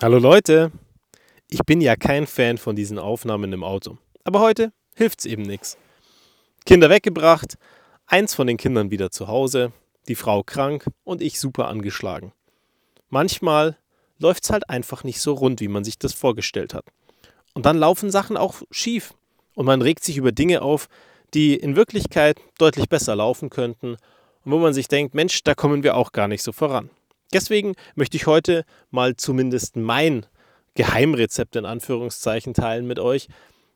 Hallo Leute, ich bin ja kein Fan von diesen Aufnahmen im Auto. Aber heute hilft's eben nichts. Kinder weggebracht, eins von den Kindern wieder zu Hause, die Frau krank und ich super angeschlagen. Manchmal läuft's halt einfach nicht so rund, wie man sich das vorgestellt hat. Und dann laufen Sachen auch schief und man regt sich über Dinge auf, die in Wirklichkeit deutlich besser laufen könnten und wo man sich denkt, Mensch, da kommen wir auch gar nicht so voran. Deswegen möchte ich heute mal zumindest mein Geheimrezept in Anführungszeichen teilen mit euch,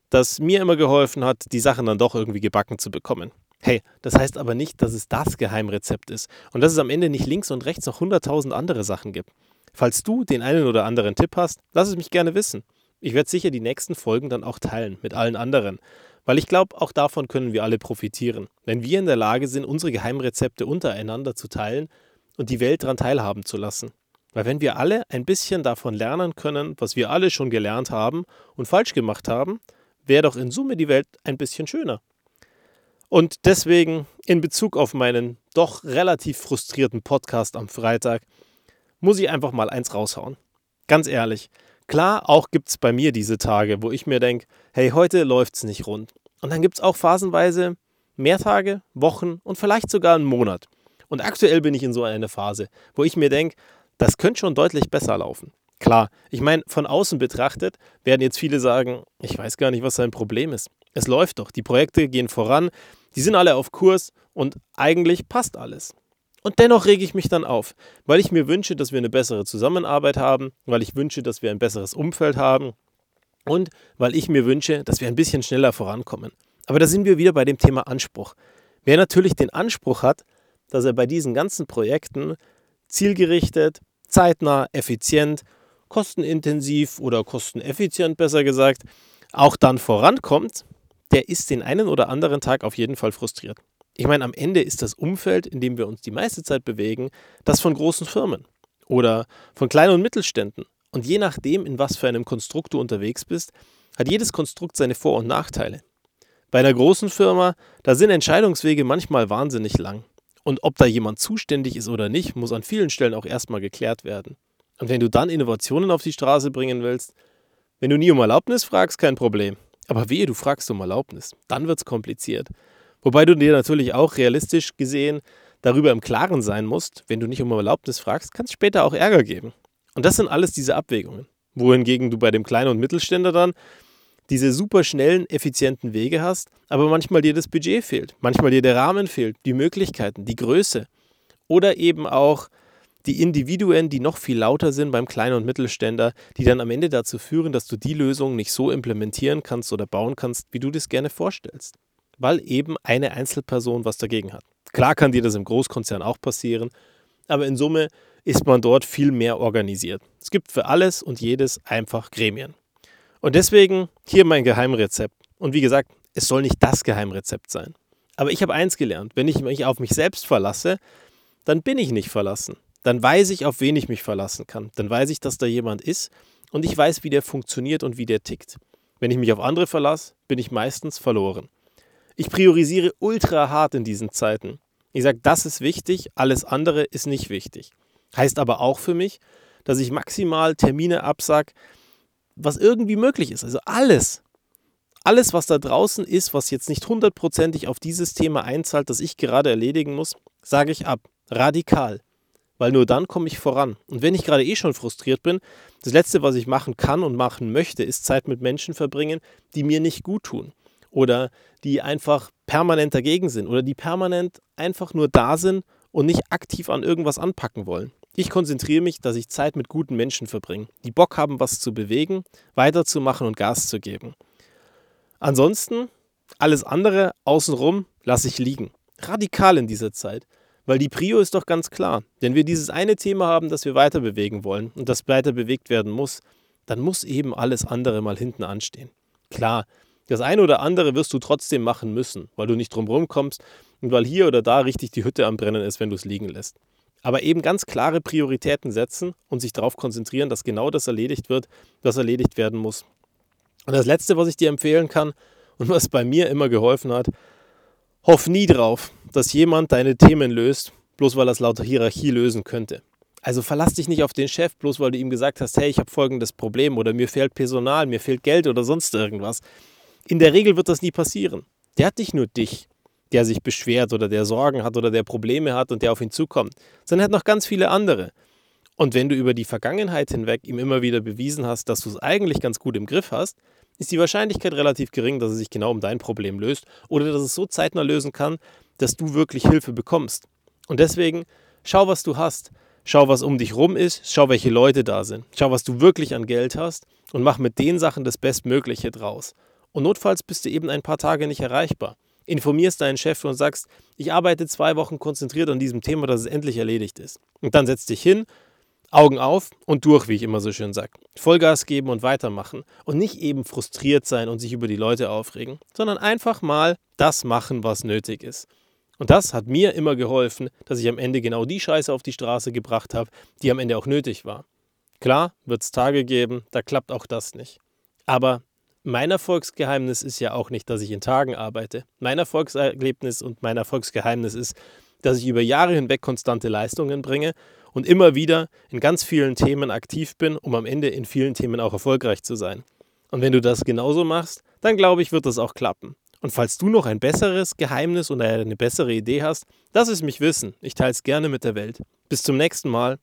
das mir immer geholfen hat, die Sachen dann doch irgendwie gebacken zu bekommen. Hey, das heißt aber nicht, dass es das Geheimrezept ist und dass es am Ende nicht links und rechts noch hunderttausend andere Sachen gibt. Falls du den einen oder anderen Tipp hast, lass es mich gerne wissen. Ich werde sicher die nächsten Folgen dann auch teilen mit allen anderen, weil ich glaube, auch davon können wir alle profitieren, wenn wir in der Lage sind, unsere Geheimrezepte untereinander zu teilen und die Welt daran teilhaben zu lassen. Weil wenn wir alle ein bisschen davon lernen können, was wir alle schon gelernt haben und falsch gemacht haben, wäre doch in Summe die Welt ein bisschen schöner. Und deswegen in Bezug auf meinen doch relativ frustrierten Podcast am Freitag muss ich einfach mal eins raushauen. Ganz ehrlich, klar, auch gibt es bei mir diese Tage, wo ich mir denke, hey, heute läuft es nicht rund. Und dann gibt es auch phasenweise mehr Tage, Wochen und vielleicht sogar einen Monat, und aktuell bin ich in so einer Phase, wo ich mir denke, das könnte schon deutlich besser laufen. Klar, ich meine, von außen betrachtet werden jetzt viele sagen, ich weiß gar nicht, was sein Problem ist. Es läuft doch, die Projekte gehen voran, die sind alle auf Kurs und eigentlich passt alles. Und dennoch rege ich mich dann auf, weil ich mir wünsche, dass wir eine bessere Zusammenarbeit haben, weil ich wünsche, dass wir ein besseres Umfeld haben und weil ich mir wünsche, dass wir ein bisschen schneller vorankommen. Aber da sind wir wieder bei dem Thema Anspruch. Wer natürlich den Anspruch hat, dass er bei diesen ganzen Projekten zielgerichtet, zeitnah, effizient, kostenintensiv oder kosteneffizient besser gesagt, auch dann vorankommt, der ist den einen oder anderen Tag auf jeden Fall frustriert. Ich meine, am Ende ist das Umfeld, in dem wir uns die meiste Zeit bewegen, das von großen Firmen oder von kleinen und Mittelständen. Und je nachdem, in was für einem Konstrukt du unterwegs bist, hat jedes Konstrukt seine Vor- und Nachteile. Bei einer großen Firma, da sind Entscheidungswege manchmal wahnsinnig lang. Und ob da jemand zuständig ist oder nicht, muss an vielen Stellen auch erstmal geklärt werden. Und wenn du dann Innovationen auf die Straße bringen willst, wenn du nie um Erlaubnis fragst, kein Problem. Aber wehe, du fragst um Erlaubnis, dann wird es kompliziert. Wobei du dir natürlich auch realistisch gesehen darüber im Klaren sein musst, wenn du nicht um Erlaubnis fragst, kann es später auch Ärger geben. Und das sind alles diese Abwägungen. Wohingegen du bei dem Kleinen und Mittelständler dann diese super schnellen, effizienten Wege hast, aber manchmal dir das Budget fehlt, manchmal dir der Rahmen fehlt, die Möglichkeiten, die Größe oder eben auch die Individuen, die noch viel lauter sind beim Kleinen und Mittelständler, die dann am Ende dazu führen, dass du die Lösung nicht so implementieren kannst oder bauen kannst, wie du das gerne vorstellst, weil eben eine Einzelperson was dagegen hat. Klar kann dir das im Großkonzern auch passieren, aber in Summe ist man dort viel mehr organisiert. Es gibt für alles und jedes einfach Gremien. Und deswegen hier mein Geheimrezept. Und wie gesagt, es soll nicht das Geheimrezept sein. Aber ich habe eins gelernt, wenn ich mich auf mich selbst verlasse, dann bin ich nicht verlassen. Dann weiß ich, auf wen ich mich verlassen kann. Dann weiß ich, dass da jemand ist und ich weiß, wie der funktioniert und wie der tickt. Wenn ich mich auf andere verlasse, bin ich meistens verloren. Ich priorisiere ultra hart in diesen Zeiten. Ich sage, das ist wichtig, alles andere ist nicht wichtig. Heißt aber auch für mich, dass ich maximal Termine absage, was irgendwie möglich ist. Also alles. Alles, was da draußen ist, was jetzt nicht hundertprozentig auf dieses Thema einzahlt, das ich gerade erledigen muss, sage ich ab. Radikal. Weil nur dann komme ich voran. Und wenn ich gerade eh schon frustriert bin, das Letzte, was ich machen kann und machen möchte, ist Zeit mit Menschen verbringen, die mir nicht gut tun. Oder die einfach permanent dagegen sind. Oder die permanent einfach nur da sind und nicht aktiv an irgendwas anpacken wollen. Ich konzentriere mich, dass ich Zeit mit guten Menschen verbringe, die Bock haben, was zu bewegen, weiterzumachen und Gas zu geben. Ansonsten, alles andere außenrum lasse ich liegen. Radikal in dieser Zeit. Weil die Prio ist doch ganz klar. Wenn wir dieses eine Thema haben, das wir weiter bewegen wollen und das weiter bewegt werden muss, dann muss eben alles andere mal hinten anstehen. Klar, das eine oder andere wirst du trotzdem machen müssen, weil du nicht drumherum kommst und weil hier oder da richtig die Hütte am Brennen ist, wenn du es liegen lässt aber eben ganz klare Prioritäten setzen und sich darauf konzentrieren, dass genau das erledigt wird, was erledigt werden muss. Und das Letzte, was ich dir empfehlen kann und was bei mir immer geholfen hat, hoff nie drauf, dass jemand deine Themen löst, bloß weil er es lauter Hierarchie lösen könnte. Also verlass dich nicht auf den Chef, bloß weil du ihm gesagt hast, hey, ich habe folgendes Problem oder mir fehlt Personal, mir fehlt Geld oder sonst irgendwas. In der Regel wird das nie passieren. Der hat nicht nur dich, der sich beschwert oder der Sorgen hat oder der Probleme hat und der auf ihn zukommt, sondern er hat noch ganz viele andere. Und wenn du über die Vergangenheit hinweg ihm immer wieder bewiesen hast, dass du es eigentlich ganz gut im Griff hast, ist die Wahrscheinlichkeit relativ gering, dass er sich genau um dein Problem löst oder dass es so zeitnah lösen kann, dass du wirklich Hilfe bekommst. Und deswegen schau, was du hast. Schau, was um dich rum ist, schau, welche Leute da sind. Schau, was du wirklich an Geld hast und mach mit den Sachen das Bestmögliche draus. Und notfalls bist du eben ein paar Tage nicht erreichbar. Informierst deinen Chef und sagst, ich arbeite zwei Wochen konzentriert an diesem Thema, dass es endlich erledigt ist. Und dann setz dich hin, Augen auf und durch, wie ich immer so schön sage. Vollgas geben und weitermachen. Und nicht eben frustriert sein und sich über die Leute aufregen, sondern einfach mal das machen, was nötig ist. Und das hat mir immer geholfen, dass ich am Ende genau die Scheiße auf die Straße gebracht habe, die am Ende auch nötig war. Klar, wird es Tage geben, da klappt auch das nicht. Aber mein Erfolgsgeheimnis ist ja auch nicht, dass ich in Tagen arbeite. Mein Erfolgserlebnis und mein Erfolgsgeheimnis ist, dass ich über Jahre hinweg konstante Leistungen bringe und immer wieder in ganz vielen Themen aktiv bin, um am Ende in vielen Themen auch erfolgreich zu sein. Und wenn du das genauso machst, dann glaube ich, wird das auch klappen. Und falls du noch ein besseres Geheimnis oder eine bessere Idee hast, lass es mich wissen. Ich teile es gerne mit der Welt. Bis zum nächsten Mal.